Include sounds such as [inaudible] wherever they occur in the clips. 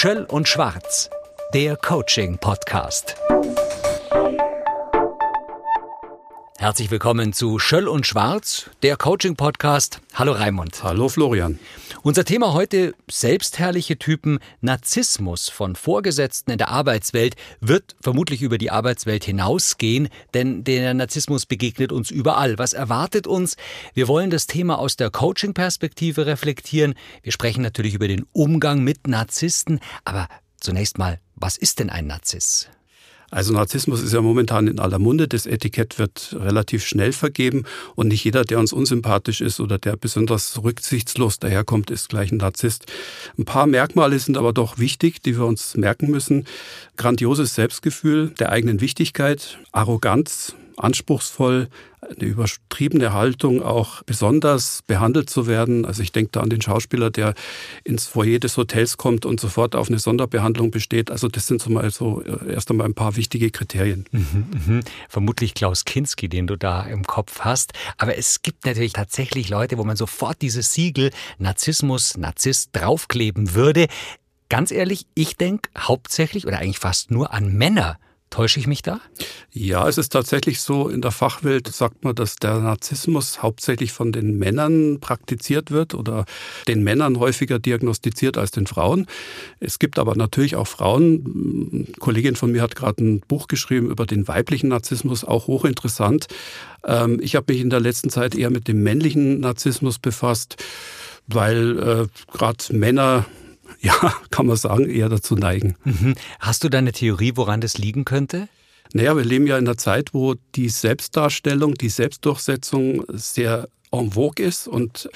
Schöll und Schwarz, der Coaching-Podcast. Herzlich willkommen zu Schöll und Schwarz, der Coaching-Podcast. Hallo Raimund. Hallo Florian. Unser Thema heute selbstherrliche Typen. Narzissmus von Vorgesetzten in der Arbeitswelt wird vermutlich über die Arbeitswelt hinausgehen, denn der Narzissmus begegnet uns überall. Was erwartet uns? Wir wollen das Thema aus der Coaching-Perspektive reflektieren. Wir sprechen natürlich über den Umgang mit Narzissten, aber zunächst mal, was ist denn ein Narziss? Also Narzissmus ist ja momentan in aller Munde. Das Etikett wird relativ schnell vergeben und nicht jeder, der uns unsympathisch ist oder der besonders rücksichtslos daherkommt, ist gleich ein Narzisst. Ein paar Merkmale sind aber doch wichtig, die wir uns merken müssen. Grandioses Selbstgefühl der eigenen Wichtigkeit, Arroganz, anspruchsvoll, eine übertriebene Haltung, auch besonders behandelt zu werden. Also ich denke da an den Schauspieler, der ins Foyer des Hotels kommt und sofort auf eine Sonderbehandlung besteht. Also das sind so mal so äh, erst einmal ein paar wichtige Kriterien. Mhm, mh. Vermutlich Klaus Kinski, den du da im Kopf hast. Aber es gibt natürlich tatsächlich Leute, wo man sofort dieses Siegel Narzissmus, Narzisst draufkleben würde. Ganz ehrlich, ich denke hauptsächlich oder eigentlich fast nur an Männer Täusche ich mich da? Ja, es ist tatsächlich so, in der Fachwelt sagt man, dass der Narzissmus hauptsächlich von den Männern praktiziert wird oder den Männern häufiger diagnostiziert als den Frauen. Es gibt aber natürlich auch Frauen. Eine Kollegin von mir hat gerade ein Buch geschrieben über den weiblichen Narzissmus, auch hochinteressant. Ähm, ich habe mich in der letzten Zeit eher mit dem männlichen Narzissmus befasst, weil äh, gerade Männer ja, [laughs] kann man sagen, eher dazu neigen. Mhm. Hast du da eine Theorie, woran das liegen könnte? Naja, wir leben ja in einer Zeit, wo die Selbstdarstellung, die Selbstdurchsetzung sehr en vogue ist und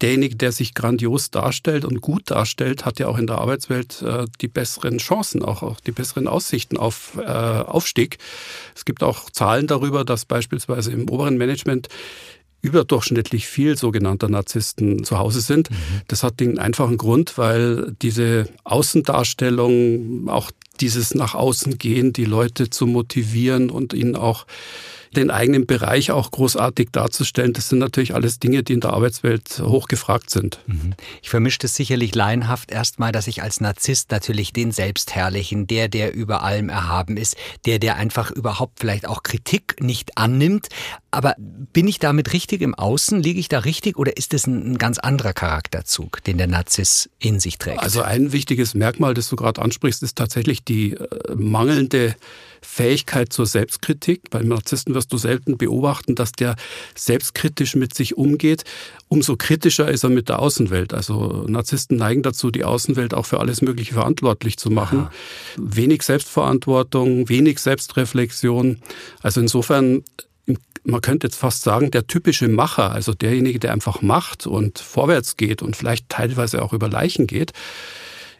derjenige, der sich grandios darstellt und gut darstellt, hat ja auch in der Arbeitswelt äh, die besseren Chancen, auch, auch die besseren Aussichten auf äh, Aufstieg. Es gibt auch Zahlen darüber, dass beispielsweise im oberen Management überdurchschnittlich viel sogenannter Narzissten zu Hause sind. Mhm. Das hat den einfachen Grund, weil diese Außendarstellung, auch dieses nach außen gehen, die Leute zu motivieren und ihnen auch den eigenen Bereich auch großartig darzustellen, das sind natürlich alles Dinge, die in der Arbeitswelt hochgefragt sind. Mhm. Ich vermische das sicherlich laienhaft erstmal, dass ich als Narzisst natürlich den Selbstherrlichen, der, der über allem erhaben ist, der, der einfach überhaupt vielleicht auch Kritik nicht annimmt. Aber bin ich damit richtig im Außen? Liege ich da richtig oder ist es ein, ganz anderer Charakterzug, den der Narziss in sich trägt? Also ein wichtiges Merkmal, das du gerade ansprichst, ist tatsächlich die äh, mangelnde Fähigkeit zur Selbstkritik. Beim Narzissten wirst du selten beobachten, dass der selbstkritisch mit sich umgeht. Umso kritischer ist er mit der Außenwelt. Also Narzissten neigen dazu, die Außenwelt auch für alles Mögliche verantwortlich zu machen. Aha. Wenig Selbstverantwortung, wenig Selbstreflexion. Also insofern man könnte jetzt fast sagen, der typische Macher, also derjenige, der einfach macht und vorwärts geht und vielleicht teilweise auch über Leichen geht,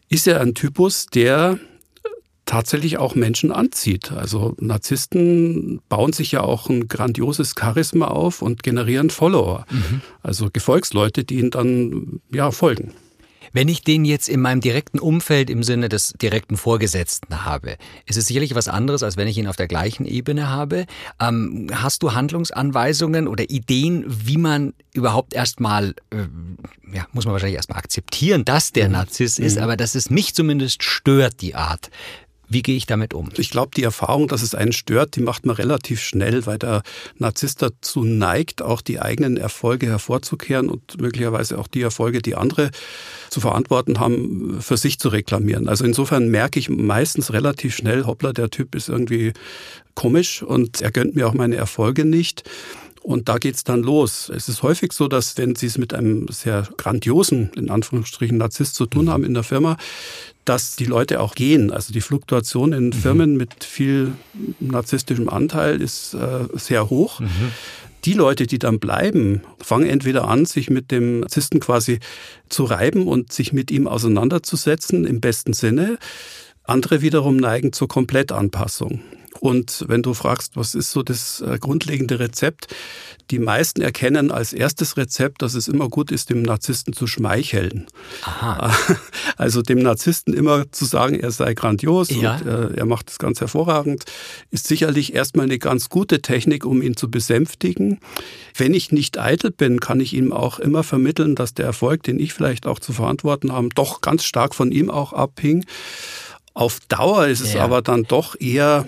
ist ja ein Typus, der tatsächlich auch Menschen anzieht. Also Narzissten bauen sich ja auch ein grandioses Charisma auf und generieren Follower. Mhm. Also Gefolgsleute, die ihnen dann ja folgen. Wenn ich den jetzt in meinem direkten Umfeld im Sinne des direkten Vorgesetzten habe, ist es sicherlich was anderes, als wenn ich ihn auf der gleichen Ebene habe. Ähm, hast du Handlungsanweisungen oder Ideen, wie man überhaupt erstmal, äh, ja, muss man wahrscheinlich erstmal akzeptieren, dass der mhm. Narziss ist, mhm. aber dass es mich zumindest stört, die Art, wie gehe ich damit um? Ich glaube, die Erfahrung, dass es einen stört, die macht man relativ schnell, weil der Narzisst dazu neigt, auch die eigenen Erfolge hervorzukehren und möglicherweise auch die Erfolge, die andere zu verantworten haben, für sich zu reklamieren. Also insofern merke ich meistens relativ schnell, hoppla, der Typ ist irgendwie komisch und er gönnt mir auch meine Erfolge nicht. Und da geht's dann los. Es ist häufig so, dass wenn Sie es mit einem sehr grandiosen, in Anführungsstrichen, Narzisst zu tun haben in der Firma, dass die Leute auch gehen. Also die Fluktuation in mhm. Firmen mit viel narzisstischem Anteil ist äh, sehr hoch. Mhm. Die Leute, die dann bleiben, fangen entweder an, sich mit dem Narzissten quasi zu reiben und sich mit ihm auseinanderzusetzen, im besten Sinne. Andere wiederum neigen zur Komplettanpassung. Und wenn du fragst, was ist so das äh, grundlegende Rezept, die meisten erkennen als erstes Rezept, dass es immer gut ist, dem Narzissten zu schmeicheln. Aha. [laughs] Also dem Narzissten immer zu sagen, er sei grandios ja. und äh, er macht es ganz hervorragend, ist sicherlich erstmal eine ganz gute Technik, um ihn zu besänftigen. Wenn ich nicht eitel bin, kann ich ihm auch immer vermitteln, dass der Erfolg, den ich vielleicht auch zu verantworten habe, doch ganz stark von ihm auch abhing. Auf Dauer ist es ja. aber dann doch eher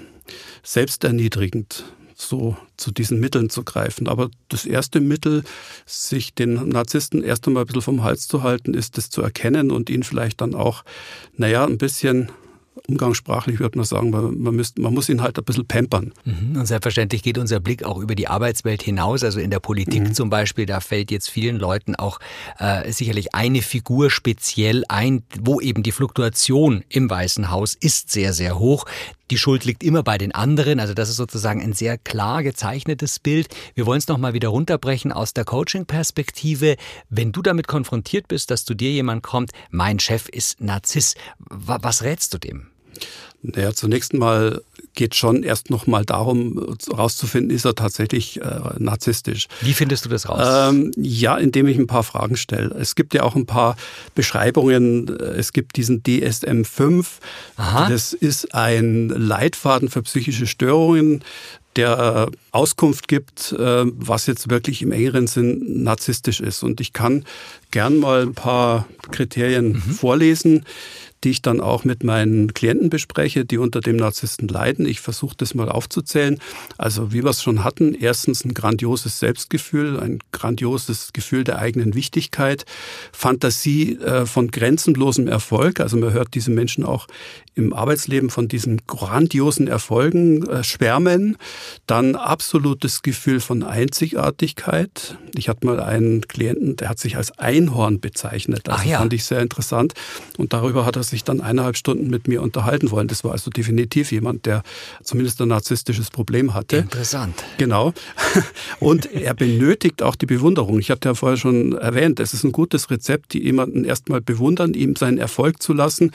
selbsterniedrigend, so zu diesen Mitteln zu greifen. Aber das erste Mittel, sich den Narzissten erst einmal ein bisschen vom Hals zu halten, ist es zu erkennen und ihn vielleicht dann auch, naja, ein bisschen umgangssprachlich würde man sagen, man, müsst, man muss ihn halt ein bisschen pampern. Mhm. Und selbstverständlich geht unser Blick auch über die Arbeitswelt hinaus. Also in der Politik mhm. zum Beispiel, da fällt jetzt vielen Leuten auch äh, sicherlich eine Figur speziell ein, wo eben die Fluktuation im Weißen Haus ist sehr, sehr hoch. Die Schuld liegt immer bei den anderen. Also das ist sozusagen ein sehr klar gezeichnetes Bild. Wir wollen es nochmal wieder runterbrechen aus der Coaching-Perspektive. Wenn du damit konfrontiert bist, dass zu dir jemand kommt, mein Chef ist Narziss, was rätst du dem? Naja, zunächst mal geht schon erst noch mal darum, herauszufinden, ist er tatsächlich äh, narzisstisch. Wie findest du das raus? Ähm, ja, indem ich ein paar Fragen stelle. Es gibt ja auch ein paar Beschreibungen. Es gibt diesen DSM-5. Das ist ein Leitfaden für psychische Störungen der Auskunft gibt, äh, was jetzt wirklich im engeren Sinn narzisstisch ist. Und ich kann gern mal ein paar Kriterien mhm. vorlesen die ich dann auch mit meinen Klienten bespreche, die unter dem Narzissten leiden. Ich versuche das mal aufzuzählen. Also wie wir es schon hatten, erstens ein grandioses Selbstgefühl, ein grandioses Gefühl der eigenen Wichtigkeit, Fantasie äh, von grenzenlosem Erfolg. Also man hört diese Menschen auch im Arbeitsleben von diesen grandiosen Erfolgen äh, schwärmen. Dann absolutes Gefühl von Einzigartigkeit. Ich hatte mal einen Klienten, der hat sich als Einhorn bezeichnet. Das ja. fand ich sehr interessant. Und darüber hat er sich dann eineinhalb Stunden mit mir unterhalten wollen. Das war also definitiv jemand, der zumindest ein narzisstisches Problem hatte. Interessant. Genau. [laughs] Und er benötigt auch die Bewunderung. Ich hatte ja vorher schon erwähnt, es ist ein gutes Rezept, die jemanden erstmal bewundern, ihm seinen Erfolg zu lassen,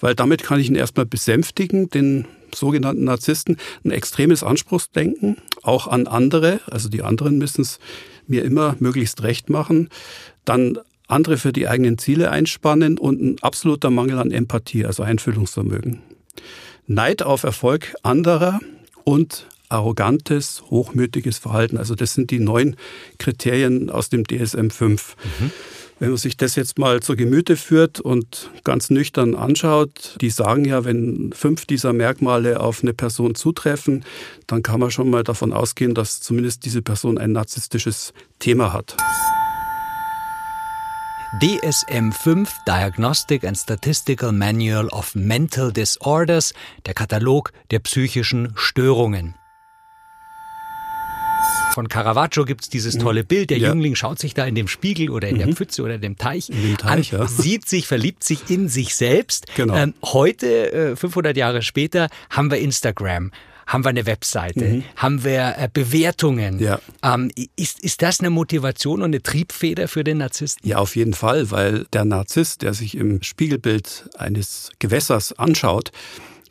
weil damit kann ich ihn erstmal besänftigen, den sogenannten Narzissten, ein extremes Anspruchsdenken, auch an andere, also die anderen müssen es mir immer möglichst recht machen, dann andere für die eigenen Ziele einspannen und ein absoluter Mangel an Empathie, also Einfühlungsvermögen. Neid auf Erfolg anderer und arrogantes, hochmütiges Verhalten. Also das sind die neun Kriterien aus dem DSM 5. Mhm. Wenn man sich das jetzt mal zu Gemüte führt und ganz nüchtern anschaut, die sagen ja, wenn fünf dieser Merkmale auf eine Person zutreffen, dann kann man schon mal davon ausgehen, dass zumindest diese Person ein narzisstisches Thema hat. DSM-5 Diagnostic and Statistical Manual of Mental Disorders, der Katalog der psychischen Störungen. Von Caravaggio gibt es dieses tolle Bild. Der ja. Jüngling schaut sich da in dem Spiegel oder in mhm. der Pfütze oder dem Teich, dem Teich an, ja. sieht sich, verliebt sich in sich selbst. Genau. Ähm, heute, äh, 500 Jahre später, haben wir Instagram haben wir eine Webseite, mhm. haben wir äh, Bewertungen. Ja. Ähm, ist, ist das eine Motivation und eine Triebfeder für den Narzissten? Ja, auf jeden Fall, weil der Narzisst, der sich im Spiegelbild eines Gewässers anschaut,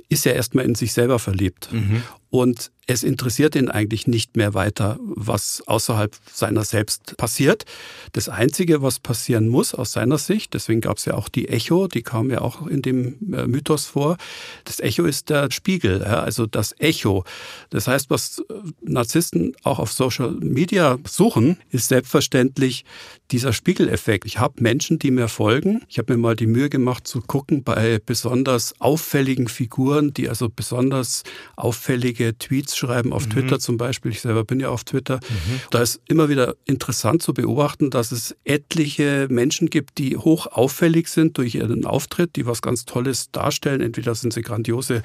ist ja erstmal in sich selber verliebt. Mhm. Und es interessiert ihn eigentlich nicht mehr weiter, was außerhalb seiner selbst passiert. Das Einzige, was passieren muss aus seiner Sicht, deswegen gab es ja auch die Echo, die kam ja auch in dem äh, Mythos vor. Das Echo ist der Spiegel, also das Echo. Das heißt, was äh, Narzissten auch auf Social Media suchen, ist selbstverständlich dieser Spiegeleffekt. Ich habe Menschen, die mir folgen. Ich habe mir mal die Mühe gemacht zu gucken bei besonders auffälligen Figuren, die also besonders auffällige Tweets Tweets schreiben, auf mhm. Twitter zum Beispiel. Ich selber bin ja auf Twitter. Mhm. Da ist immer wieder interessant zu beobachten, dass es etliche Menschen gibt, die hoch auffällig sind durch ihren Auftritt, die was ganz Tolles darstellen. Entweder sind sie grandiose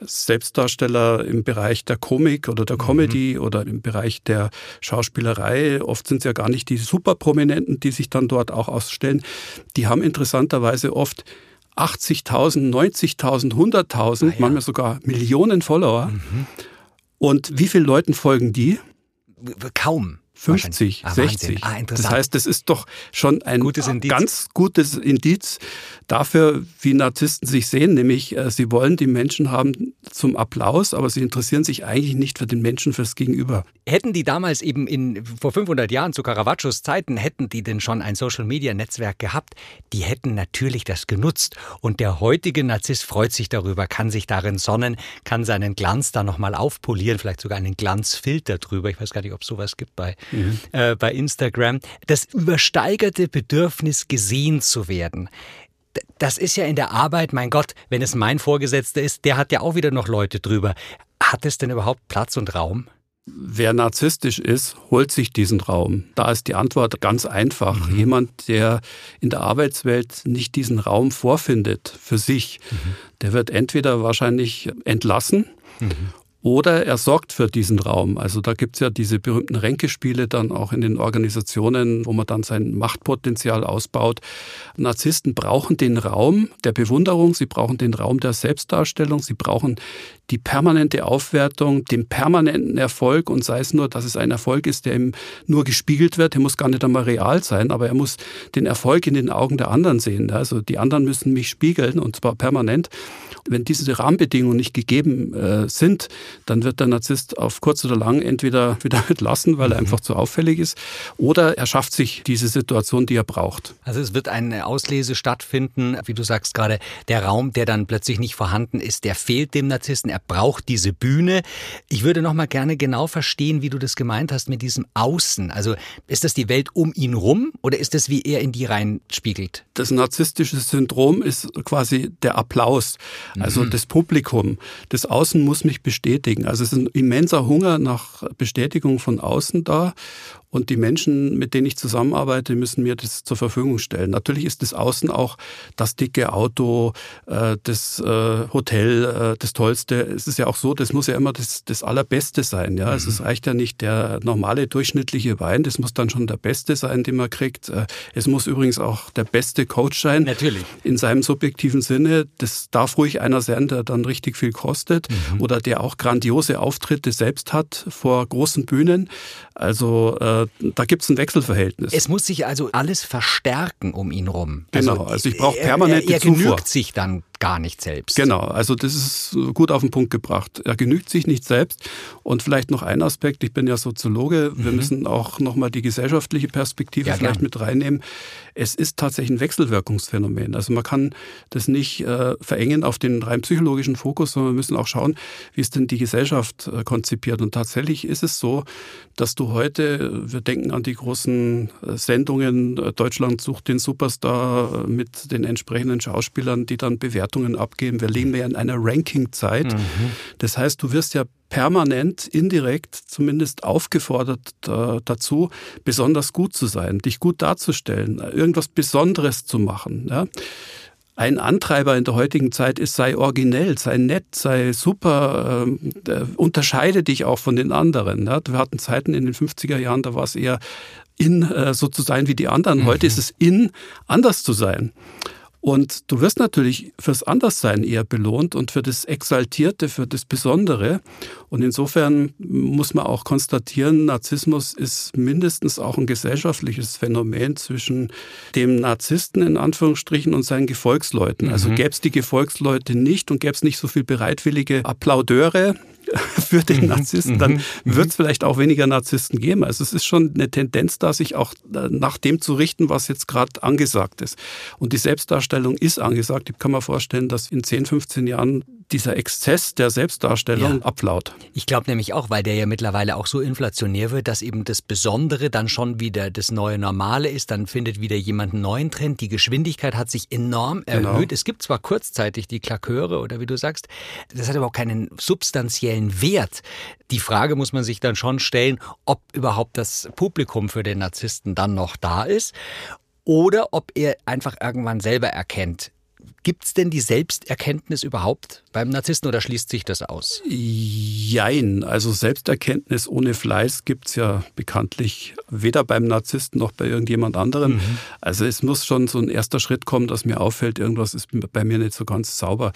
Selbstdarsteller im Bereich der Komik oder der Comedy mhm. oder im Bereich der Schauspielerei. Oft sind es ja gar nicht die Superprominenten, die sich dann dort auch ausstellen. Die haben interessanterweise oft 80.000, 90.000, 100.000, ja. manchmal sogar Millionen Follower. Mhm. Und wie vielen Leuten folgen die? Kaum. 50, ah, 60. Ah, das heißt, das ist doch schon ein gutes ganz gutes Indiz dafür, wie Narzissten sich sehen, nämlich äh, sie wollen die Menschen haben zum Applaus, aber sie interessieren sich eigentlich nicht für den Menschen, fürs Gegenüber. Hätten die damals eben in, vor 500 Jahren zu Caravaggios Zeiten, hätten die denn schon ein Social-Media-Netzwerk gehabt, die hätten natürlich das genutzt. Und der heutige Narzisst freut sich darüber, kann sich darin sonnen, kann seinen Glanz da nochmal aufpolieren, vielleicht sogar einen Glanzfilter drüber. Ich weiß gar nicht, ob es sowas gibt bei mhm. äh, bei Instagram, das übersteigerte Bedürfnis, gesehen zu werden. Das ist ja in der Arbeit, mein Gott, wenn es mein Vorgesetzter ist, der hat ja auch wieder noch Leute drüber. Hat es denn überhaupt Platz und Raum? Wer narzisstisch ist, holt sich diesen Raum. Da ist die Antwort ganz einfach. Mhm. Jemand, der in der Arbeitswelt nicht diesen Raum vorfindet für sich, mhm. der wird entweder wahrscheinlich entlassen mhm. Oder er sorgt für diesen Raum. Also da gibt's ja diese berühmten Ränkespiele dann auch in den Organisationen, wo man dann sein Machtpotenzial ausbaut. Narzissten brauchen den Raum der Bewunderung, sie brauchen den Raum der Selbstdarstellung, sie brauchen die permanente Aufwertung, den permanenten Erfolg und sei es nur, dass es ein Erfolg ist, der ihm nur gespiegelt wird, der muss gar nicht einmal real sein, aber er muss den Erfolg in den Augen der anderen sehen. Also die anderen müssen mich spiegeln und zwar permanent. Wenn diese Rahmenbedingungen nicht gegeben äh, sind, dann wird der Narzisst auf kurz oder lang entweder [laughs] wieder entlassen, weil er mhm. einfach zu auffällig ist, oder er schafft sich diese Situation, die er braucht. Also es wird eine Auslese stattfinden, wie du sagst gerade, der Raum, der dann plötzlich nicht vorhanden ist, der fehlt dem Narzissten er braucht diese Bühne. Ich würde noch mal gerne genau verstehen, wie du das gemeint hast mit diesem Außen. Also ist das die Welt um ihn rum oder ist das, wie er in die reinspiegelt? Das narzisstische Syndrom ist quasi der Applaus, also mhm. das Publikum. Das Außen muss mich bestätigen. Also es ist ein immenser Hunger nach Bestätigung von außen da und die Menschen, mit denen ich zusammenarbeite, müssen mir das zur Verfügung stellen. Natürlich ist das Außen auch das dicke Auto, äh, das äh, Hotel, äh, das Tollste. Es ist ja auch so, das muss ja immer das, das Allerbeste sein. Ja, mhm. es reicht ja nicht der normale durchschnittliche Wein. Das muss dann schon der Beste sein, den man kriegt. Es muss übrigens auch der beste Coach sein. Natürlich. In seinem subjektiven Sinne. Das darf ruhig einer sein, der dann richtig viel kostet mhm. oder der auch grandiose Auftritte selbst hat vor großen Bühnen. Also äh, da gibt es ein Wechselverhältnis. Es muss sich also alles verstärken um ihn rum. Genau, also, also ich brauche permanent er, er, er genügt sich dann gar nicht selbst. Genau, also das ist gut auf den Punkt gebracht. Er genügt sich nicht selbst. Und vielleicht noch ein Aspekt, ich bin ja Soziologe, wir mhm. müssen auch nochmal die gesellschaftliche Perspektive ja, vielleicht gern. mit reinnehmen. Es ist tatsächlich ein Wechselwirkungsphänomen. Also man kann das nicht äh, verengen auf den rein psychologischen Fokus, sondern wir müssen auch schauen, wie ist denn die Gesellschaft äh, konzipiert. Und tatsächlich ist es so, dass du heute, wir denken an die großen äh, Sendungen, äh, Deutschland sucht den Superstar äh, mit den entsprechenden Schauspielern, die dann Bewertungen abgeben. Wir leben ja in einer Ranking-Zeit. Mhm. Das heißt, du wirst ja permanent, indirekt zumindest aufgefordert äh, dazu, besonders gut zu sein, dich gut darzustellen, irgendwas Besonderes zu machen. Ja? Ein Antreiber in der heutigen Zeit ist, sei originell, sei nett, sei super, äh, unterscheide dich auch von den anderen. Ja? Wir hatten Zeiten in den 50er Jahren, da war es eher in, äh, so zu sein wie die anderen. Heute mhm. ist es in, anders zu sein. Und du wirst natürlich fürs Anderssein eher belohnt und für das Exaltierte, für das Besondere. Und insofern muss man auch konstatieren, Narzissmus ist mindestens auch ein gesellschaftliches Phänomen zwischen dem Narzissten in Anführungsstrichen und seinen Gefolgsleuten. Also mhm. gäbe es die Gefolgsleute nicht und gäbe es nicht so viel bereitwillige Applaudeure, [laughs] für den mhm. Narzissten, dann mhm. wird es vielleicht auch weniger Narzissten geben. Also es ist schon eine Tendenz da, sich auch äh, nach dem zu richten, was jetzt gerade angesagt ist. Und die Selbstdarstellung ist angesagt. Ich kann mir vorstellen, dass in 10, 15 Jahren dieser Exzess der Selbstdarstellung ja. abflaut. Ich glaube nämlich auch, weil der ja mittlerweile auch so inflationär wird, dass eben das Besondere dann schon wieder das neue Normale ist. Dann findet wieder jemand einen neuen Trend. Die Geschwindigkeit hat sich enorm genau. erhöht. Es gibt zwar kurzzeitig die Klaköre oder wie du sagst, das hat aber auch keinen substanziellen Wert. Die Frage muss man sich dann schon stellen, ob überhaupt das Publikum für den Narzissten dann noch da ist oder ob er einfach irgendwann selber erkennt, Gibt es denn die Selbsterkenntnis überhaupt beim Narzissten oder schließt sich das aus? Jein. Also Selbsterkenntnis ohne Fleiß gibt es ja bekanntlich weder beim Narzissten noch bei irgendjemand anderem. Mhm. Also es muss schon so ein erster Schritt kommen, dass mir auffällt, irgendwas ist bei mir nicht so ganz sauber.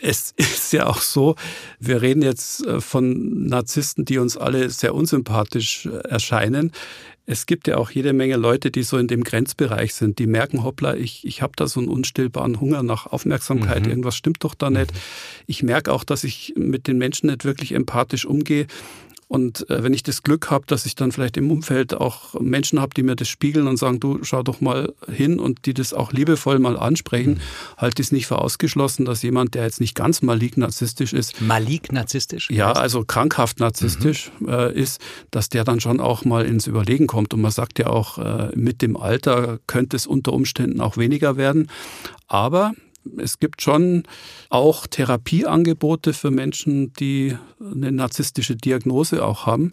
Es [laughs] ist ja auch so, wir reden jetzt äh, von Narzissten, die uns alle sehr unsympathisch äh, erscheinen es gibt ja auch jede Menge Leute, die so in dem Grenzbereich sind, die merken, hoppla, ich, ich habe da so einen unstillbaren Hunger nach Aufmerksamkeit, mhm. irgendwas stimmt doch da nicht. Mhm. Ich merke auch, dass ich mit den Menschen nicht wirklich empathisch umgehe. Und äh, wenn ich das Glück habe, dass ich dann vielleicht im Umfeld auch Menschen habe, die mir das spiegeln und sagen, du schau doch mal hin und die das auch liebevoll mal ansprechen, mhm. halte ich es nicht für ausgeschlossen, dass jemand, der jetzt nicht ganz malig narzisstisch ist. Malig narzisstisch? Ja, also krankhaft narzisstisch mhm. äh, ist, dass der dann schon auch mal ins Überlegen kommt. Und man sagt ja auch, äh, mit dem Alter könnte es unter Umständen auch weniger werden. Aber es gibt schon auch Therapieangebote für Menschen, die eine narzisstische Diagnose auch haben.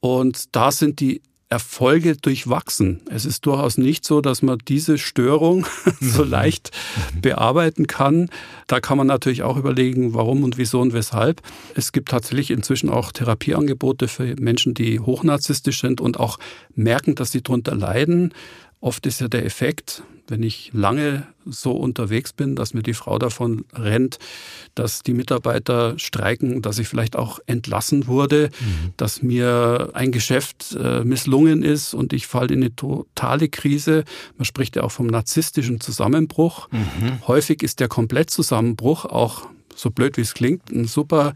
Und da sind die Erfolge durchwachsen. Es ist durchaus nicht so, dass man diese Störung [laughs] so mhm. leicht bearbeiten kann. Da kann man natürlich auch überlegen, warum und wieso und weshalb. Es gibt tatsächlich inzwischen auch Therapieangebote für Menschen, die hochnarzisstisch sind und auch merken, dass sie darunter leiden. Oft ist ja der Effekt, wenn ich lange so unterwegs bin, dass mir die Frau davon rennt, dass die Mitarbeiter streiken, dass ich vielleicht auch entlassen wurde, mhm. dass mir ein Geschäft äh, misslungen ist und ich falle in eine totale Krise. Man spricht ja auch vom narzisstischen Zusammenbruch. Mhm. Häufig ist der Komplettzusammenbruch auch, so blöd wie es klingt, ein super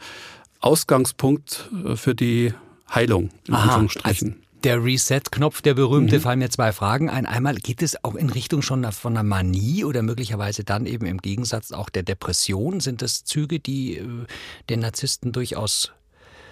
Ausgangspunkt äh, für die Heilung, in Aha, Anführungsstrichen. Der Reset-Knopf, der berühmte, mhm. fallen mir zwei Fragen ein. Einmal, geht es auch in Richtung schon von einer Manie oder möglicherweise dann eben im Gegensatz auch der Depression? Sind das Züge, die äh, den Narzissten durchaus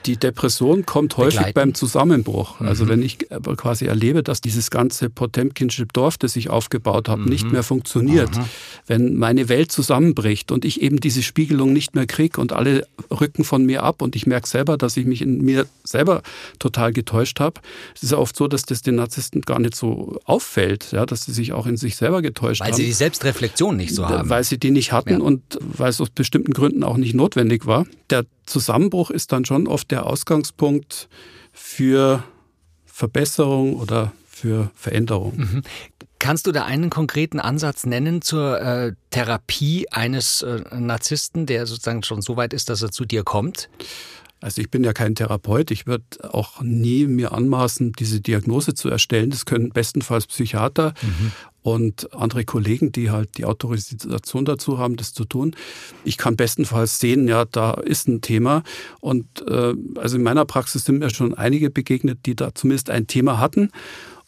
die Depression kommt häufig begleiten. beim Zusammenbruch. Also mhm. wenn ich quasi erlebe, dass dieses ganze Potemkinsche Dorf, das ich aufgebaut habe, mhm. nicht mehr funktioniert, mhm. wenn meine Welt zusammenbricht und ich eben diese Spiegelung nicht mehr kriege und alle rücken von mir ab und ich merke selber, dass ich mich in mir selber total getäuscht habe. Es ist ja oft so, dass das den Narzissten gar nicht so auffällt, ja, dass sie sich auch in sich selber getäuscht weil haben. Weil sie die Selbstreflexion nicht so haben. Weil sie die nicht hatten ja. und weil es aus bestimmten Gründen auch nicht notwendig war. Der Zusammenbruch ist dann schon oft der Ausgangspunkt für Verbesserung oder für Veränderung. Mhm. Kannst du da einen konkreten Ansatz nennen zur äh, Therapie eines äh, Narzissten, der sozusagen schon so weit ist, dass er zu dir kommt? Also ich bin ja kein Therapeut. Ich würde auch nie mir anmaßen, diese Diagnose zu erstellen. Das können bestenfalls Psychiater mhm. Und andere Kollegen, die halt die Autorisation dazu haben, das zu tun. Ich kann bestenfalls sehen, ja, da ist ein Thema. Und äh, also in meiner Praxis sind mir schon einige begegnet, die da zumindest ein Thema hatten.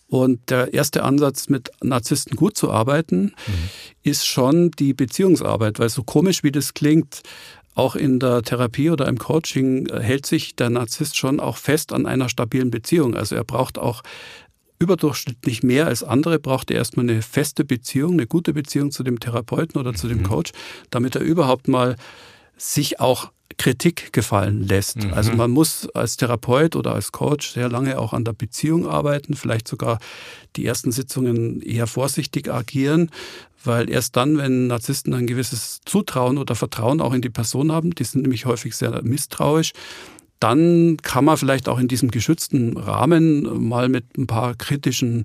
Und der erste Ansatz, mit Narzissten gut zu arbeiten, mhm. ist schon die Beziehungsarbeit, weil so komisch wie das klingt, auch in der Therapie oder im Coaching äh, hält sich der Narzisst schon auch fest an einer stabilen Beziehung. Also er braucht auch überdurchschnittlich mehr als andere, braucht er erstmal eine feste Beziehung, eine gute Beziehung zu dem Therapeuten oder zu dem mhm. Coach, damit er überhaupt mal sich auch Kritik gefallen lässt. Mhm. Also man muss als Therapeut oder als Coach sehr lange auch an der Beziehung arbeiten, vielleicht sogar die ersten Sitzungen eher vorsichtig agieren, weil erst dann, wenn Narzissten ein gewisses Zutrauen oder Vertrauen auch in die Person haben, die sind nämlich häufig sehr misstrauisch, dann kann man vielleicht auch in diesem geschützten Rahmen mal mit ein paar kritischen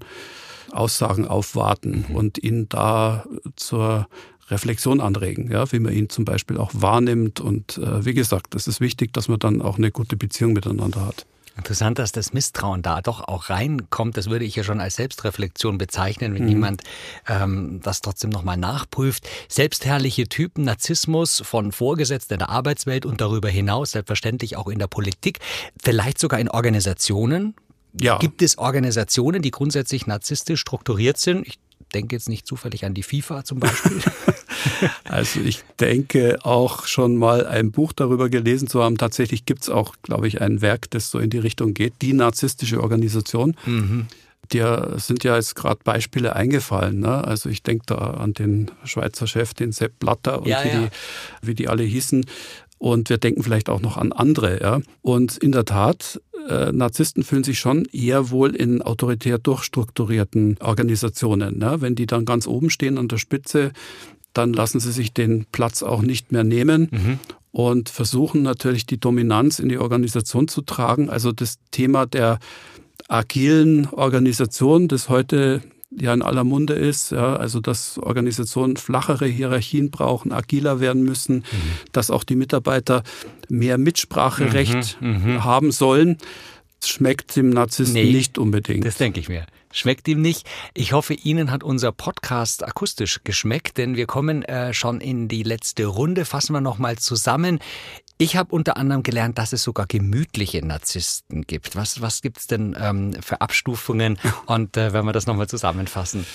Aussagen aufwarten mhm. und ihn da zur Reflexion anregen, ja, wie man ihn zum Beispiel auch wahrnimmt. Und äh, wie gesagt, es ist wichtig, dass man dann auch eine gute Beziehung miteinander hat. Interessant, dass das Misstrauen da doch auch reinkommt. Das würde ich ja schon als Selbstreflexion bezeichnen, wenn mhm. jemand ähm, das trotzdem nochmal nachprüft. Selbstherrliche Typen, Narzissmus von Vorgesetzten in der Arbeitswelt und darüber hinaus, selbstverständlich auch in der Politik, vielleicht sogar in Organisationen. Ja. Gibt es Organisationen, die grundsätzlich narzisstisch strukturiert sind? Ich denke jetzt nicht zufällig an die FIFA zum Beispiel. [laughs] Also ich denke auch schon mal ein Buch darüber gelesen zu haben. Tatsächlich gibt es auch, glaube ich, ein Werk, das so in die Richtung geht. Die narzisstische Organisation. Mhm. Dir sind ja jetzt gerade Beispiele eingefallen. Ne? Also ich denke da an den Schweizer Chef, den Sepp Blatter und ja, wie, ja. Die, wie die alle hießen. Und wir denken vielleicht auch noch an andere. Ja? Und in der Tat, äh, Narzissten fühlen sich schon eher wohl in autoritär durchstrukturierten Organisationen. Ne? Wenn die dann ganz oben stehen an der Spitze, dann lassen sie sich den Platz auch nicht mehr nehmen. Mhm. Und versuchen natürlich die Dominanz in die Organisation zu tragen. Also das Thema der agilen Organisation, das heute ja in aller Munde ist, ja, also dass Organisationen flachere Hierarchien brauchen, agiler werden müssen, mhm. dass auch die Mitarbeiter mehr Mitspracherecht mhm, mhm. haben sollen, schmeckt dem Narzissten nee, nicht unbedingt. Das denke ich mir. Schmeckt ihm nicht. Ich hoffe, Ihnen hat unser Podcast akustisch geschmeckt, denn wir kommen äh, schon in die letzte Runde. Fassen wir nochmal zusammen. Ich habe unter anderem gelernt, dass es sogar gemütliche Narzissten gibt. Was, was gibt es denn ähm, für Abstufungen? [laughs] Und äh, wenn wir das nochmal zusammenfassen.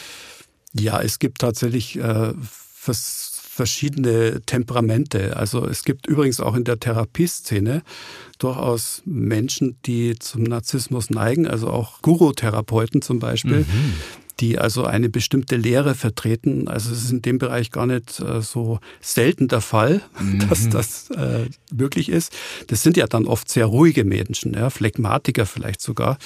Ja, es gibt tatsächlich äh, verschiedene Temperamente. Also es gibt übrigens auch in der Therapieszene durchaus Menschen, die zum Narzissmus neigen, also auch Guru-Therapeuten zum Beispiel. Mhm die also eine bestimmte Lehre vertreten. Also es ist in dem Bereich gar nicht äh, so selten der Fall, [laughs] mhm. dass das äh, möglich ist. Das sind ja dann oft sehr ruhige Menschen, ja, Phlegmatiker vielleicht sogar.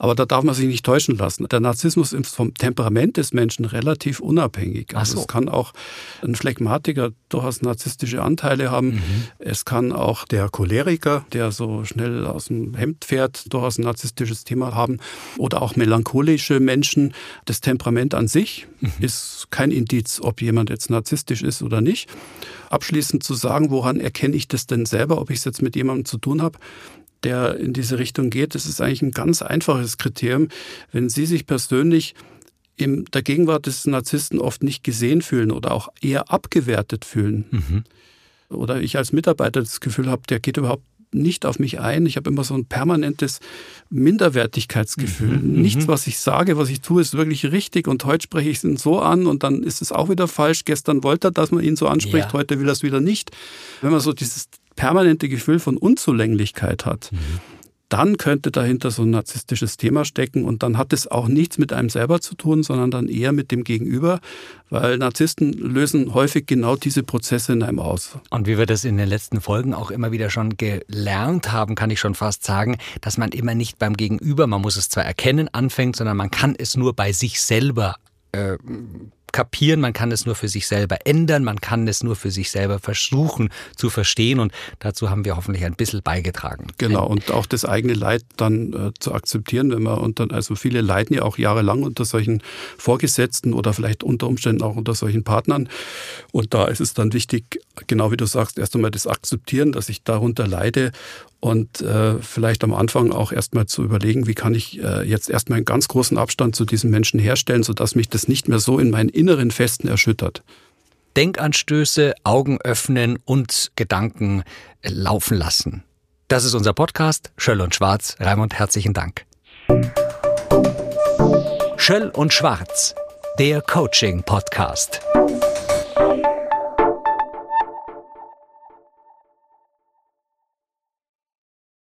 Aber da darf man sich nicht täuschen lassen. Der Narzissmus ist vom Temperament des Menschen relativ unabhängig. Also so. es kann auch ein Phlegmatiker durchaus narzisstische Anteile haben. Mhm. Es kann auch der Choleriker, der so schnell aus dem Hemd fährt, durchaus ein narzisstisches Thema haben. Oder auch melancholische Menschen. Das Temperament an sich mhm. ist kein Indiz, ob jemand jetzt narzisstisch ist oder nicht. Abschließend zu sagen, woran erkenne ich das denn selber, ob ich es jetzt mit jemandem zu tun habe, der in diese Richtung geht. Das ist eigentlich ein ganz einfaches Kriterium. Wenn Sie sich persönlich in der Gegenwart des Narzissten oft nicht gesehen fühlen oder auch eher abgewertet fühlen, mhm. oder ich als Mitarbeiter das Gefühl habe, der geht überhaupt nicht auf mich ein. Ich habe immer so ein permanentes Minderwertigkeitsgefühl. Mhm, mhm. Nichts, was ich sage, was ich tue, ist wirklich richtig und heute spreche ich ihn so an und dann ist es auch wieder falsch. Gestern wollte er, dass man ihn so anspricht, ja. heute will er es wieder nicht. Wenn man so dieses permanente Gefühl von Unzulänglichkeit hat, mhm. dann könnte dahinter so ein narzisstisches Thema stecken und dann hat es auch nichts mit einem selber zu tun, sondern dann eher mit dem Gegenüber, weil Narzissten lösen häufig genau diese Prozesse in einem aus. Und wie wir das in den letzten Folgen auch immer wieder schon gelernt haben, kann ich schon fast sagen, dass man immer nicht beim Gegenüber, man muss es zwar erkennen, anfängt, sondern man kann es nur bei sich selber äh, kapieren, man kann es nur für sich selber ändern, man kann es nur für sich selber versuchen zu verstehen. Und dazu haben wir hoffentlich ein bisschen beigetragen. Genau, und auch das eigene Leid dann äh, zu akzeptieren, wenn man unter, also viele leiden ja auch jahrelang unter solchen Vorgesetzten oder vielleicht unter Umständen auch unter solchen Partnern. Und da ist es dann wichtig, genau wie du sagst, erst einmal das Akzeptieren, dass ich darunter leide und äh, vielleicht am Anfang auch erstmal zu überlegen, wie kann ich äh, jetzt erstmal einen ganz großen Abstand zu diesen Menschen herstellen, sodass mich das nicht mehr so in meinen inneren Festen erschüttert. Denkanstöße, Augen öffnen und Gedanken laufen lassen. Das ist unser Podcast, Schöll und Schwarz. Raimund, herzlichen Dank. Schöll und Schwarz, der Coaching-Podcast.